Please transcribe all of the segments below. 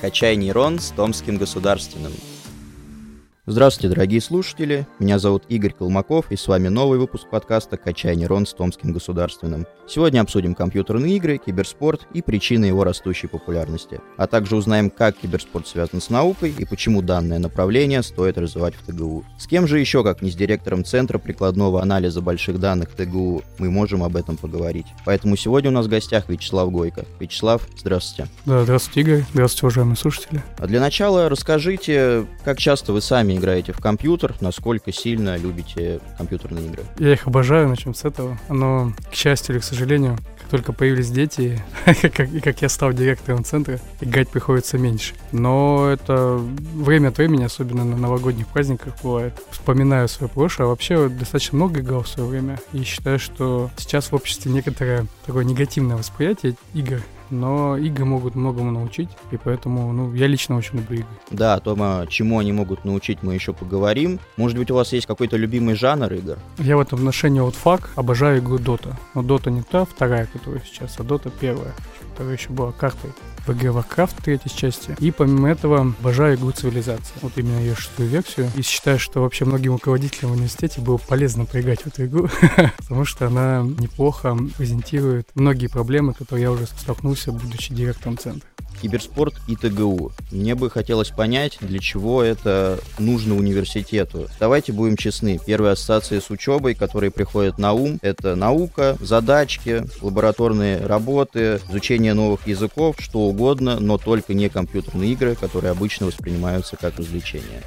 «Качай нейрон» с Томским государственным. Здравствуйте, дорогие слушатели. Меня зовут Игорь Колмаков, и с вами новый выпуск подкаста «Качай нейрон» с Томским государственным. Сегодня обсудим компьютерные игры, киберспорт и причины его растущей популярности. А также узнаем, как киберспорт связан с наукой и почему данное направление стоит развивать в ТГУ. С кем же еще, как не с директором Центра прикладного анализа больших данных ТГУ, мы можем об этом поговорить. Поэтому сегодня у нас в гостях Вячеслав Гойко. Вячеслав, здравствуйте. Да, здравствуйте, Игорь. Здравствуйте, уважаемые слушатели. А для начала расскажите, как часто вы сами играете в компьютер, насколько сильно любите компьютерные игры. Я их обожаю, начнем с этого. Но, к счастью или к сожалению, как только появились дети, и как я стал директором центра, играть приходится меньше. Но это время от времени, особенно на новогодних праздниках бывает. Вспоминаю свое прошлое. А вообще достаточно много играл в свое время. И считаю, что сейчас в обществе некоторое такое негативное восприятие игр но игры могут многому научить, и поэтому, ну, я лично очень люблю игры. Да, о том, а, чему они могут научить, мы еще поговорим. Может быть, у вас есть какой-то любимый жанр игр? Я в этом отношении вот фак, обожаю игру Dota. Но Dota не та вторая, которая сейчас, а Dota первая, которая еще была картой в игре Warcraft третьей части. И помимо этого обожаю игру Цивилизация. Вот именно ее шестую версию. И считаю, что вообще многим руководителям в университете было полезно поиграть в эту игру, потому что она неплохо презентирует многие проблемы, которые я уже столкнулся, будучи директором центра киберспорт и ТГУ. Мне бы хотелось понять, для чего это нужно университету. Давайте будем честны. Первые ассоциации с учебой, которые приходят на ум, это наука, задачки, лабораторные работы, изучение новых языков, что угодно, но только не компьютерные игры, которые обычно воспринимаются как развлечение.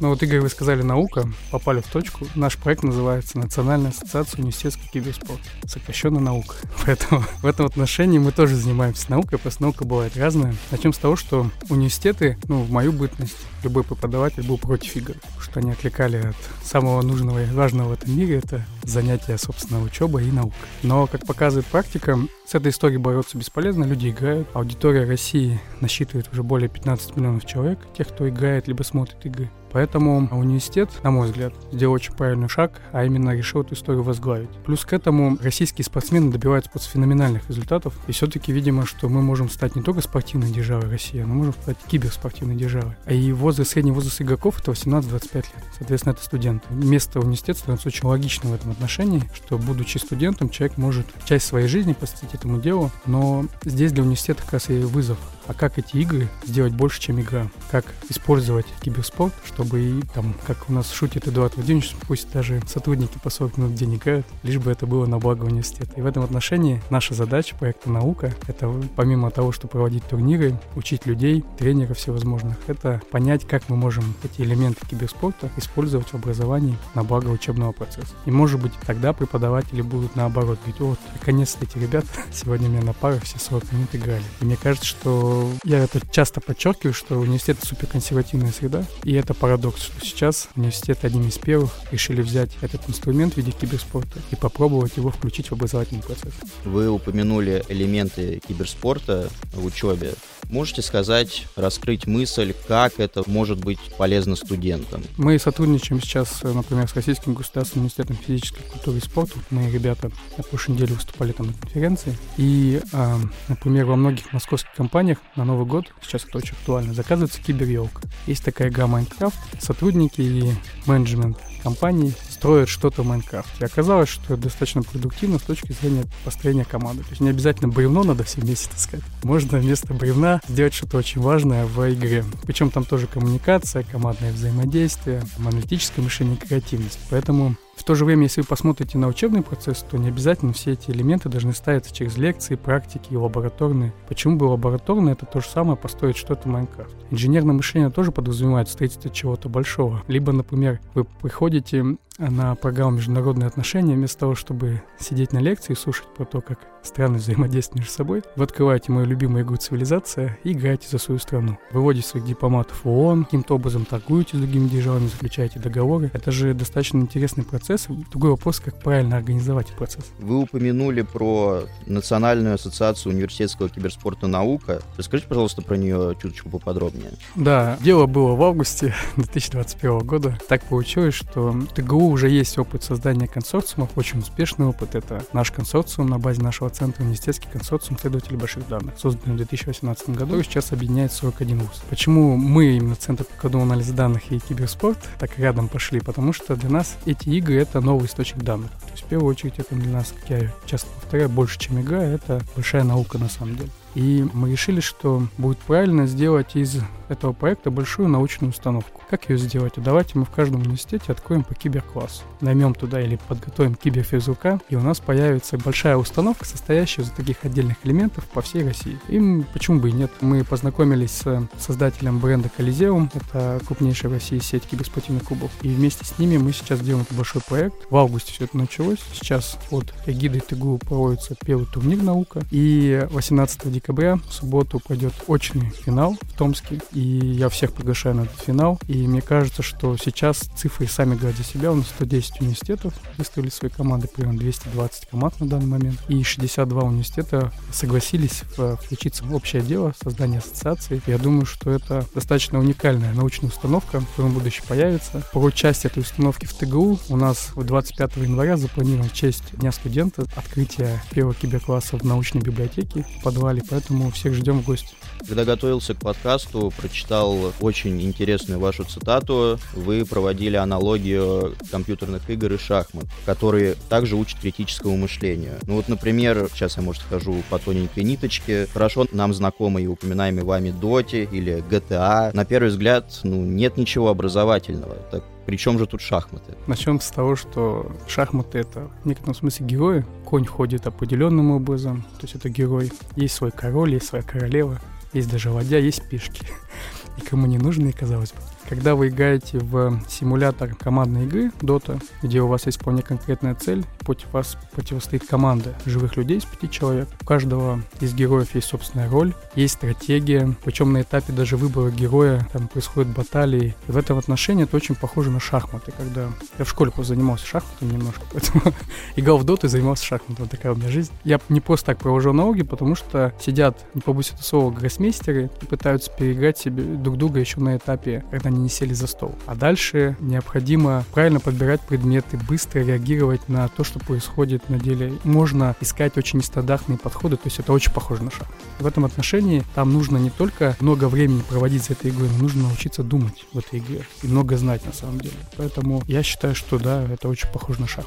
Ну вот, Игорь, вы сказали наука, попали в точку. Наш проект называется Национальная ассоциация университетского киберспорта, сокращенно наука. Поэтому в этом отношении мы тоже занимаемся наукой, просто наука бывает разная. Начнем с того, что университеты, ну, в мою бытность, любой преподаватель был против игр, что они отвлекали от самого нужного и важного в этом мире, это занятия, собственно, учеба и наука. Но, как показывает практика, с этой историей бороться бесполезно, люди играют. Аудитория России насчитывает уже более 15 миллионов человек, тех, кто играет либо смотрит игры. Поэтому университет, на мой взгляд, сделал очень правильный шаг, а именно решил эту историю возглавить. Плюс к этому российские спортсмены добиваются просто феноменальных результатов. И все-таки, видимо, что мы можем стать не только спортивной державой России, но можем стать киберспортивной державой. А и возраст, средний возраст игроков это 18-25 лет. Соответственно, это студенты. Место университета становится очень логичным в этом отношении, что, будучи студентом, человек может часть своей жизни посвятить этому делу, но здесь для университета как раз и вызов а как эти игры сделать больше, чем игра? Как использовать киберспорт, чтобы и там, как у нас шутит Эдуард Владимирович, пусть даже сотрудники по 40 минут в играют, лишь бы это было на благо университета. И в этом отношении наша задача проекта «Наука» — это помимо того, что проводить турниры, учить людей, тренеров всевозможных, это понять, как мы можем эти элементы киберспорта использовать в образовании на благо учебного процесса. И может быть тогда преподаватели будут наоборот говорить, вот, наконец-то эти ребята сегодня у меня на парах все 40 минут играли. И мне кажется, что я это часто подчеркиваю, что университет — суперконсервативная среда, и это парадокс, что сейчас университет одним из первых решили взять этот инструмент в виде киберспорта и попробовать его включить в образовательный процесс. Вы упомянули элементы киберспорта в учебе. Можете сказать, раскрыть мысль, как это может быть полезно студентам? Мы сотрудничаем сейчас, например, с Российским государственным университетом физической культуры и спорта. Мы, ребята, на прошлой неделе выступали там на конференции. И, э, например, во многих московских компаниях на Новый год, сейчас это очень актуально, заказывается киберелка. Есть такая игра Майнкрафт. Сотрудники и менеджмент компании строят что-то в Майнкрафте. И оказалось, что это достаточно продуктивно с точки зрения построения команды. То есть не обязательно бревно надо все вместе таскать. Можно вместо бревна сделать что-то очень важное в игре. Причем там тоже коммуникация, командное взаимодействие, аналитическое мышление, креативность. Поэтому в то же время, если вы посмотрите на учебный процесс, то не обязательно все эти элементы должны ставиться через лекции, практики и лабораторные. Почему бы лабораторные? Это то же самое построить что-то Майнкрафт. Инженерное мышление тоже подразумевает строительство чего-то большого. Либо, например, вы приходите на программу «Международные отношения», вместо того, чтобы сидеть на лекции и слушать про то, как страны взаимодействуют между собой, вы открываете мою любимую игру «Цивилизация» и играете за свою страну. Выводите своих дипломатов в ООН, каким-то образом торгуете с другими державами, заключаете договоры. Это же достаточно интересный процесс. Другой вопрос, как правильно организовать процесс. Вы упомянули про Национальную ассоциацию университетского киберспорта «Наука». Расскажите, пожалуйста, про нее чуточку поподробнее. Да, дело было в августе 2021 года. Так получилось, что ТГУ уже есть опыт создания консорциумов, очень успешный опыт. Это наш консорциум на базе нашего центра университетский консорциум исследователей больших данных, созданный в 2018 году, и сейчас объединяет 41 вуз. Почему мы именно Центр по коду анализа данных и киберспорт так рядом пошли? Потому что для нас эти игры — это новый источник данных. То есть в первую очередь это для нас, как я часто повторяю, больше, чем игра, это большая наука на самом деле. И мы решили, что будет правильно сделать из этого проекта большую научную установку. Как ее сделать? Давайте мы в каждом университете откроем по киберклассу. Наймем туда или подготовим киберфизрука, и у нас появится большая установка, состоящая из таких отдельных элементов по всей России. И почему бы и нет? Мы познакомились с создателем бренда Колизеум, это крупнейшая в России сеть киберспортивных клубов, и вместе с ними мы сейчас делаем этот большой проект. В августе все это началось. Сейчас под эгидой ТГУ проводится первый турнир «Наука», и 18 декабря в субботу пройдет очный финал в Томске, и я всех приглашаю на этот финал. И мне кажется, что сейчас цифры сами говорят за себя. У нас 110 университетов выставили свои команды, примерно 220 команд на данный момент. И 62 университета согласились включиться в общее дело создания ассоциации. Я думаю, что это достаточно уникальная научная установка, в будущем появится. По части этой установки в ТГУ у нас 25 января запланирован в честь Дня студента открытие первого киберкласса в научной библиотеке в подвале, поэтому всех ждем в гости. Когда готовился к подкасту, прочитал очень интересную вашу цитату. Вы проводили аналогию компьютерных игр и шахмат, которые также учат критическому мышлению. Ну вот, например, сейчас я, может, хожу по тоненькой ниточке. Хорошо нам знакомы и упоминаемые вами Доти или GTA. На первый взгляд, ну, нет ничего образовательного. Так причем же тут шахматы? Начнем с того, что шахматы — это в некотором смысле герои. Конь ходит определенным образом, то есть это герой. Есть свой король, есть своя королева, есть даже ладья, есть пешки. Никому не нужные, казалось бы. Когда вы играете в симулятор командной игры Dota, где у вас есть вполне конкретная цель, против вас противостоит команда живых людей из пяти человек. У каждого из героев есть собственная роль, есть стратегия, причем на этапе даже выбора героя там происходят баталии. И в этом отношении это очень похоже на шахматы, когда я в школе просто занимался шахматами немножко, поэтому играл в Dota и занимался шахматами. Вот такая у меня жизнь. Я не просто так провожу налоги, потому что сидят, не побоюсь это слова, гроссмейстеры и пытаются переиграть себе друг друга еще на этапе, когда они они не сели за стол. А дальше необходимо правильно подбирать предметы, быстро реагировать на то, что происходит на деле. Можно искать очень нестандартные подходы, то есть это очень похоже на шаг. В этом отношении там нужно не только много времени проводить за этой игрой, но нужно научиться думать в этой игре и много знать на самом деле. Поэтому я считаю, что да, это очень похоже на шаг.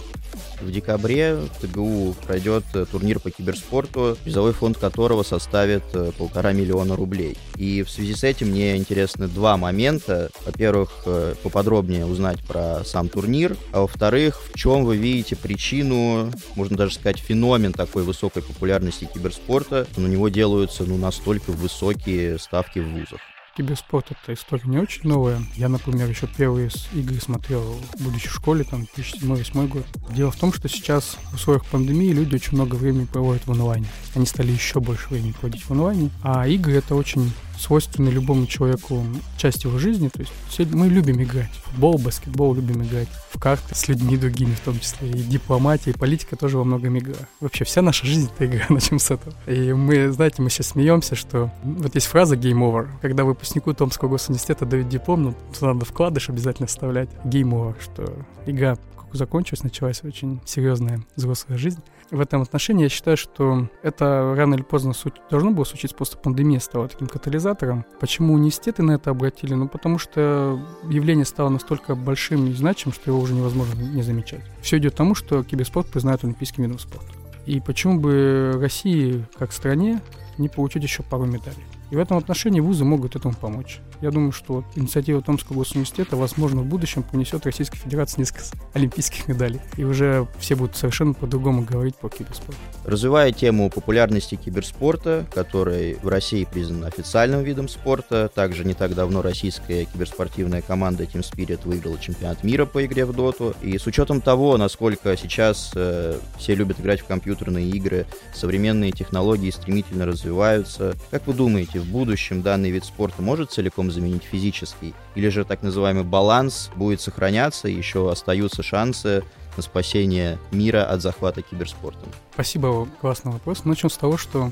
В декабре в ТГУ пройдет э, турнир по киберспорту, призовой фонд которого составит э, полтора миллиона рублей. И в связи с этим мне интересны два момента. Во-первых, э, поподробнее узнать про сам турнир, а во-вторых, в чем вы видите причину, можно даже сказать, феномен такой высокой популярности киберспорта. На него делаются ну, настолько высокие ставки в вузах. Киберспорт — это история не очень новая. Я, например, еще первые игры смотрел, будучи в школе, там, 2007-2008 год. Дело в том, что сейчас в условиях пандемии люди очень много времени проводят в онлайне. Они стали еще больше времени проводить в онлайне. А игры — это очень свойственны любому человеку часть его жизни. То есть все, мы любим играть. Футбол, баскетбол любим играть. В карты с людьми другими в том числе. И дипломатия, и политика тоже во многом игра. Вообще вся наша жизнь — это игра, начнем с этого. И мы, знаете, мы сейчас смеемся, что вот есть фраза «game over». Когда выпускнику Томского госуниверситета дают диплом, ну, надо вкладыш обязательно вставлять. Over, что игра закончилась, началась очень серьезная взрослая жизнь. В этом отношении я считаю, что это рано или поздно суть, должно было случиться, просто пандемия стала таким катализатором. Почему университеты на это обратили? Ну, потому что явление стало настолько большим и значимым, что его уже невозможно не замечать. Все идет к тому, что киберспорт признают олимпийским видом спорта. И почему бы России, как стране, не получить еще пару медалей? И в этом отношении вузы могут этому помочь. Я думаю, что инициатива Томского госуниверситета, возможно, в будущем принесет Российской Федерации несколько олимпийских медалей. И уже все будут совершенно по-другому говорить по киберспорту. Развивая тему популярности киберспорта, который в России признан официальным видом спорта, также не так давно российская киберспортивная команда Team Spirit выиграла чемпионат мира по игре в доту. И с учетом того, насколько сейчас э, все любят играть в компьютерные игры, современные технологии стремительно развиваются, как вы думаете, в будущем данный вид спорта может целиком заменить физический? Или же так называемый баланс будет сохраняться, и еще остаются шансы на спасение мира от захвата киберспортом? Спасибо, классный вопрос. Начнем с того, что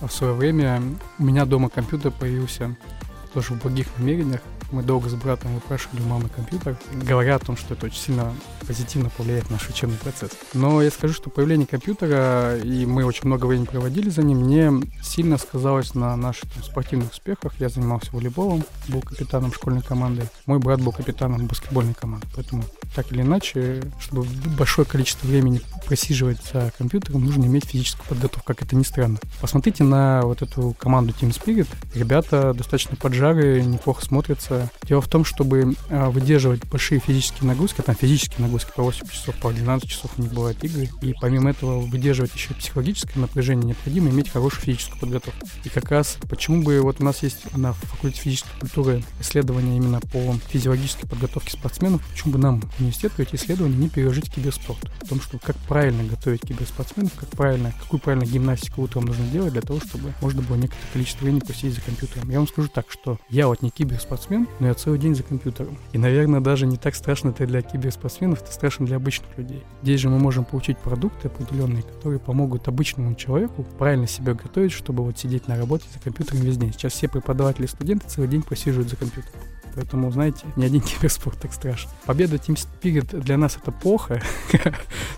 в свое время у меня дома компьютер появился тоже в благих намерениях. Мы долго с братом выпрашивали у мамы компьютер, говоря о том, что это очень сильно позитивно повлияет на наш учебный процесс. Но я скажу, что появление компьютера, и мы очень много времени проводили за ним, не сильно сказалось на наших там, спортивных успехах. Я занимался волейболом, был капитаном школьной команды. Мой брат был капитаном баскетбольной команды. Поэтому так или иначе, чтобы большое количество времени просиживать за компьютером, нужно иметь физическую подготовку, как это ни странно. Посмотрите на вот эту команду Team Spirit. Ребята достаточно поджарые, неплохо смотрятся. Дело в том, чтобы а, выдерживать большие физические нагрузки, там физические нагрузки по 8 часов, по 12 часов у них бывают игры, и помимо этого выдерживать еще психологическое напряжение, необходимо иметь хорошую физическую подготовку. И как раз почему бы вот у нас есть на факультете физической культуры исследования именно по физиологической подготовке спортсменов, почему бы нам университету эти исследования не переложить киберспорт? В том, что как правильно готовить киберспортсменов, как правильно, какую правильно гимнастику утром нужно делать для того, чтобы можно было некоторое количество времени посидеть за компьютером. Я вам скажу так, что я вот не киберспортсмен, но я целый день за компьютером. И, наверное, даже не так страшно это для киберспортсменов, это страшно для обычных людей. Здесь же мы можем получить продукты определенные, которые помогут обычному человеку правильно себя готовить, чтобы вот сидеть на работе за компьютером весь день. Сейчас все преподаватели и студенты целый день просиживают за компьютером. Поэтому, знаете, ни один киберспорт так страшно. Победа Team Spirit для нас это плохо.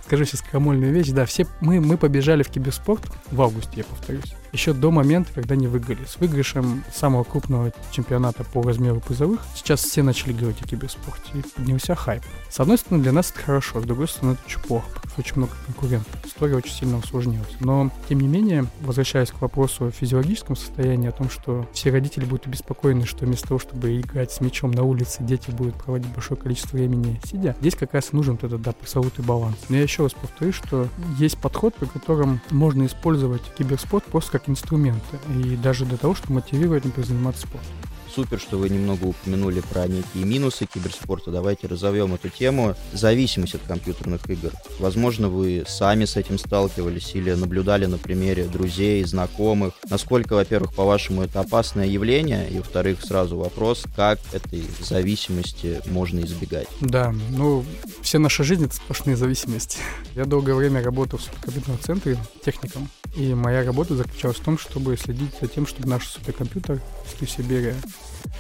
Скажу сейчас крамольную вещь. Да, все мы, мы побежали в киберспорт в августе, я повторюсь еще до момента, когда не выиграли. С выигрышем самого крупного чемпионата по размеру призовых сейчас все начали говорить о киберспорте, и поднялся хайп. С одной стороны, для нас это хорошо, с другой стороны, это очень плохо, потому что очень много конкурентов. История очень сильно усложнилась. Но, тем не менее, возвращаясь к вопросу о физиологическом состоянии, о том, что все родители будут обеспокоены, что вместо того, чтобы играть с мячом на улице, дети будут проводить большое количество времени сидя, здесь как раз нужен этот, да, пресловутый баланс. Но я еще раз повторю, что есть подход, при котором можно использовать киберспорт просто как как инструменты, и даже для того, чтобы мотивировать, например, заниматься спортом супер, что вы немного упомянули про некие минусы киберспорта. Давайте разовьем эту тему. Зависимость от компьютерных игр. Возможно, вы сами с этим сталкивались или наблюдали на примере друзей, знакомых. Насколько, во-первых, по-вашему, это опасное явление? И, во-вторых, сразу вопрос, как этой зависимости можно избегать? Да, ну, все наши жизни — это сплошные зависимости. Я долгое время работал в суперкомпьютерном центре техником, и моя работа заключалась в том, чтобы следить за тем, чтобы наш суперкомпьютер, если Сибирия,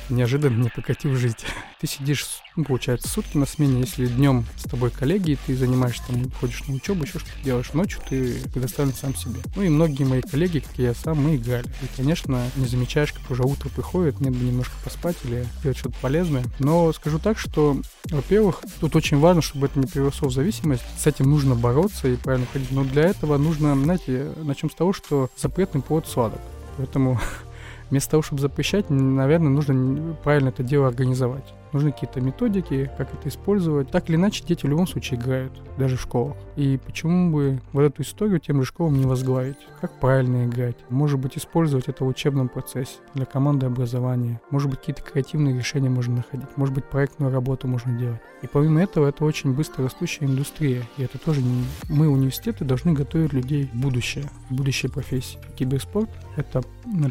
неожиданно не прекратил жить. Ты сидишь, ну, получается, сутки на смене. Если днем с тобой коллеги, ты занимаешься, там, ходишь на учебу, еще что-то делаешь, ночью ты предоставлен сам себе. Ну и многие мои коллеги, как и я сам, мы играли. И, конечно, не замечаешь, как уже утро приходит, мне бы немножко поспать или делать что-то полезное. Но скажу так, что, во-первых, тут очень важно, чтобы это не переросло в зависимость. С этим нужно бороться и правильно ходить. Но для этого нужно, знаете, начнем с того, что запретный плод сладок. Поэтому вместо того, чтобы запрещать, наверное, нужно правильно это дело организовать. Нужны какие-то методики, как это использовать. Так или иначе, дети в любом случае играют, даже в школах. И почему бы вот эту историю тем же школам не возглавить? Как правильно играть? Может быть, использовать это в учебном процессе для команды образования. Может быть, какие-то креативные решения можно находить. Может быть, проектную работу можно делать. И помимо этого, это очень быстро растущая индустрия. И это тоже не... Мы, университеты, должны готовить людей в будущее, в будущее профессии. Киберспорт — это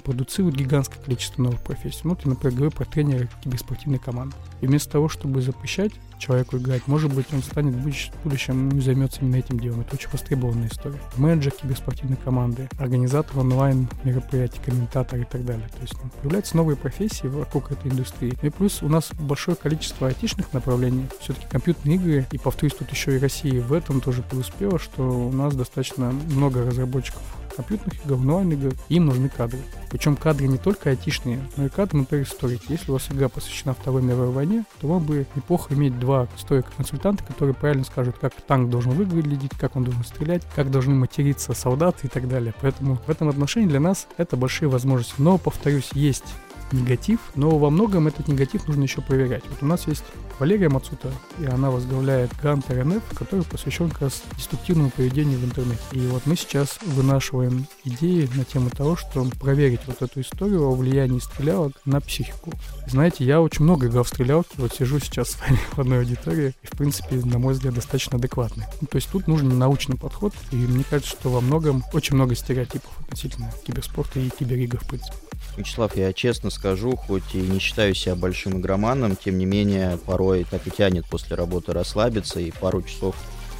продуцирует гигантское количество новых профессий. Ну, ты, например, говорю про тренера киберспортивной команды. И вместо того, чтобы запрещать человеку играть, может быть, он станет в будущем ну, и займется именно этим делом. Это очень востребованная история. Менеджер киберспортивной команды, организатор онлайн мероприятий, комментатор и так далее. То есть ну, появляются новые профессии вокруг этой индустрии. И плюс у нас большое количество айтишных направлений. Все-таки компьютерные игры, и повторюсь, тут еще и Россия в этом тоже преуспела, что у нас достаточно много разработчиков компьютерных игр, онлайн-игр, им нужны кадры. Причем кадры не только айтишные, но и кадры, например, историки. Если у вас игра посвящена Второй мировой войне, то вам бы неплохо иметь два историка-консультанта, которые правильно скажут, как танк должен выглядеть, как он должен стрелять, как должны материться солдаты и так далее. Поэтому в этом отношении для нас это большие возможности. Но, повторюсь, есть негатив, но во многом этот негатив нужно еще проверять. Вот у нас есть Валерия Мацута, и она возглавляет грант РНФ, который посвящен как раз деструктивному поведению в интернете. И вот мы сейчас вынашиваем идеи на тему того, что проверить вот эту историю о влиянии стрелялок на психику. Знаете, я очень много играл в стрелялки, вот сижу сейчас с вами в одной аудитории, и в принципе, на мой взгляд, достаточно адекватный. Ну, то есть тут нужен научный подход, и мне кажется, что во многом очень много стереотипов относительно киберспорта и киберигр, в принципе. Вячеслав, я честно скажу, хоть и не считаю себя большим игроманом, тем не менее, порой так и тянет после работы расслабиться и пару часов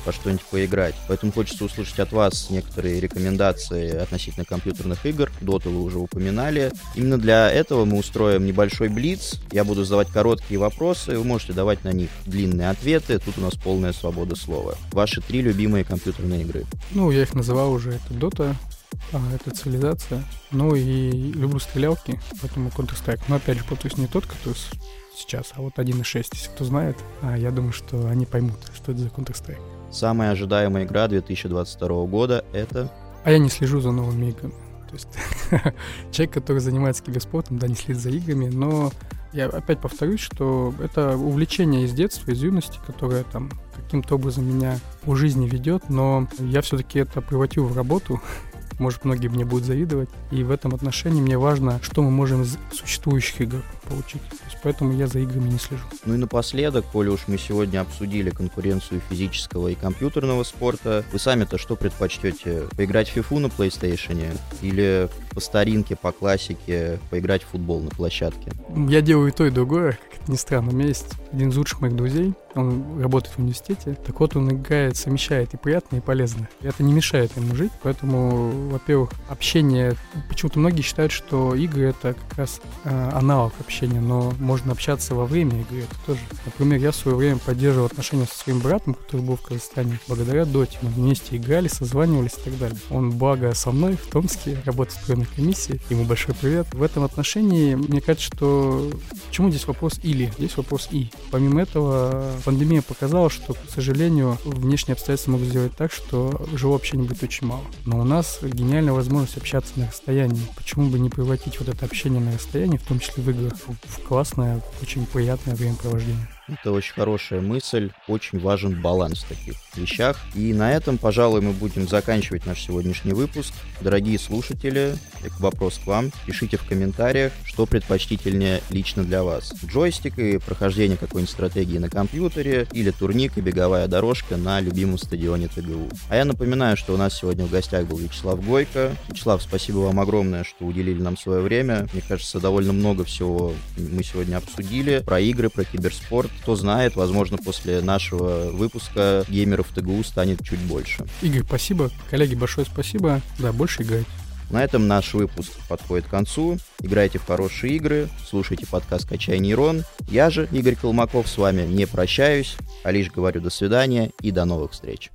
во что-нибудь поиграть. Поэтому хочется услышать от вас некоторые рекомендации относительно компьютерных игр. Доту вы уже упоминали. Именно для этого мы устроим небольшой блиц. Я буду задавать короткие вопросы, вы можете давать на них длинные ответы. Тут у нас полная свобода слова. Ваши три любимые компьютерные игры. Ну, я их называл уже. Это Dota, а, это цивилизация. Ну и люблю стрелялки, поэтому Counter-Strike. Но опять же, повторюсь, не тот, который сейчас, а вот 1.6, если кто знает. А я думаю, что они поймут, что это за Counter-Strike. Самая ожидаемая игра 2022 года — это... А я не слежу за новыми играми. То есть человек, который занимается киберспортом, да, не следит за играми, но я опять повторюсь, что это увлечение из детства, из юности, которое там каким-то образом меня по жизни ведет, но я все-таки это превратил в работу, может, многие мне будут завидовать. И в этом отношении мне важно, что мы можем из существующих игр получить. То есть поэтому я за играми не слежу. Ну и напоследок, коли уж мы сегодня обсудили конкуренцию физического и компьютерного спорта, вы сами-то что предпочтете? Поиграть в FIFA на PlayStation или по старинке, по классике поиграть в футбол на площадке? Я делаю и то, и другое, как это ни странно. У меня есть один из лучших моих друзей, он работает в университете. Так вот, он играет, совмещает и приятное, и полезное. И это не мешает ему жить, поэтому, во-первых, общение... Почему-то многие считают, что игры — это как раз э, аналог общения, но можно общаться во время игры, это тоже. Например, я в свое время поддерживал отношения со своим братом, который был в Казахстане, благодаря Доте. Мы вместе играли, созванивались и так далее. Он, благо, со мной в Томске, работает в стройной комиссии. Ему большой привет. В этом отношении, мне кажется, что... Почему здесь вопрос «или»? Здесь вопрос «и». Помимо этого, Пандемия показала, что, к сожалению, внешние обстоятельства могут сделать так, что живого общения будет очень мало. Но у нас гениальная возможность общаться на расстоянии. Почему бы не превратить вот это общение на расстоянии, в том числе в играх, в классное, очень приятное времяпровождение? Это очень хорошая мысль, очень важен баланс в таких вещах. И на этом, пожалуй, мы будем заканчивать наш сегодняшний выпуск. Дорогие слушатели, вопрос к вам. Пишите в комментариях, что предпочтительнее лично для вас. Джойстик и прохождение какой-нибудь стратегии на компьютере или турник и беговая дорожка на любимом стадионе ТГУ. А я напоминаю, что у нас сегодня в гостях был Вячеслав Гойко. Вячеслав, спасибо вам огромное, что уделили нам свое время. Мне кажется, довольно много всего мы сегодня обсудили. Про игры, про киберспорт. Кто знает, возможно, после нашего выпуска геймеров ТГУ станет чуть больше. Игорь, спасибо. Коллеги, большое спасибо. Да, больше играть. На этом наш выпуск подходит к концу. Играйте в хорошие игры, слушайте подкаст «Качай нейрон». Я же, Игорь Колмаков, с вами не прощаюсь, а лишь говорю до свидания и до новых встреч.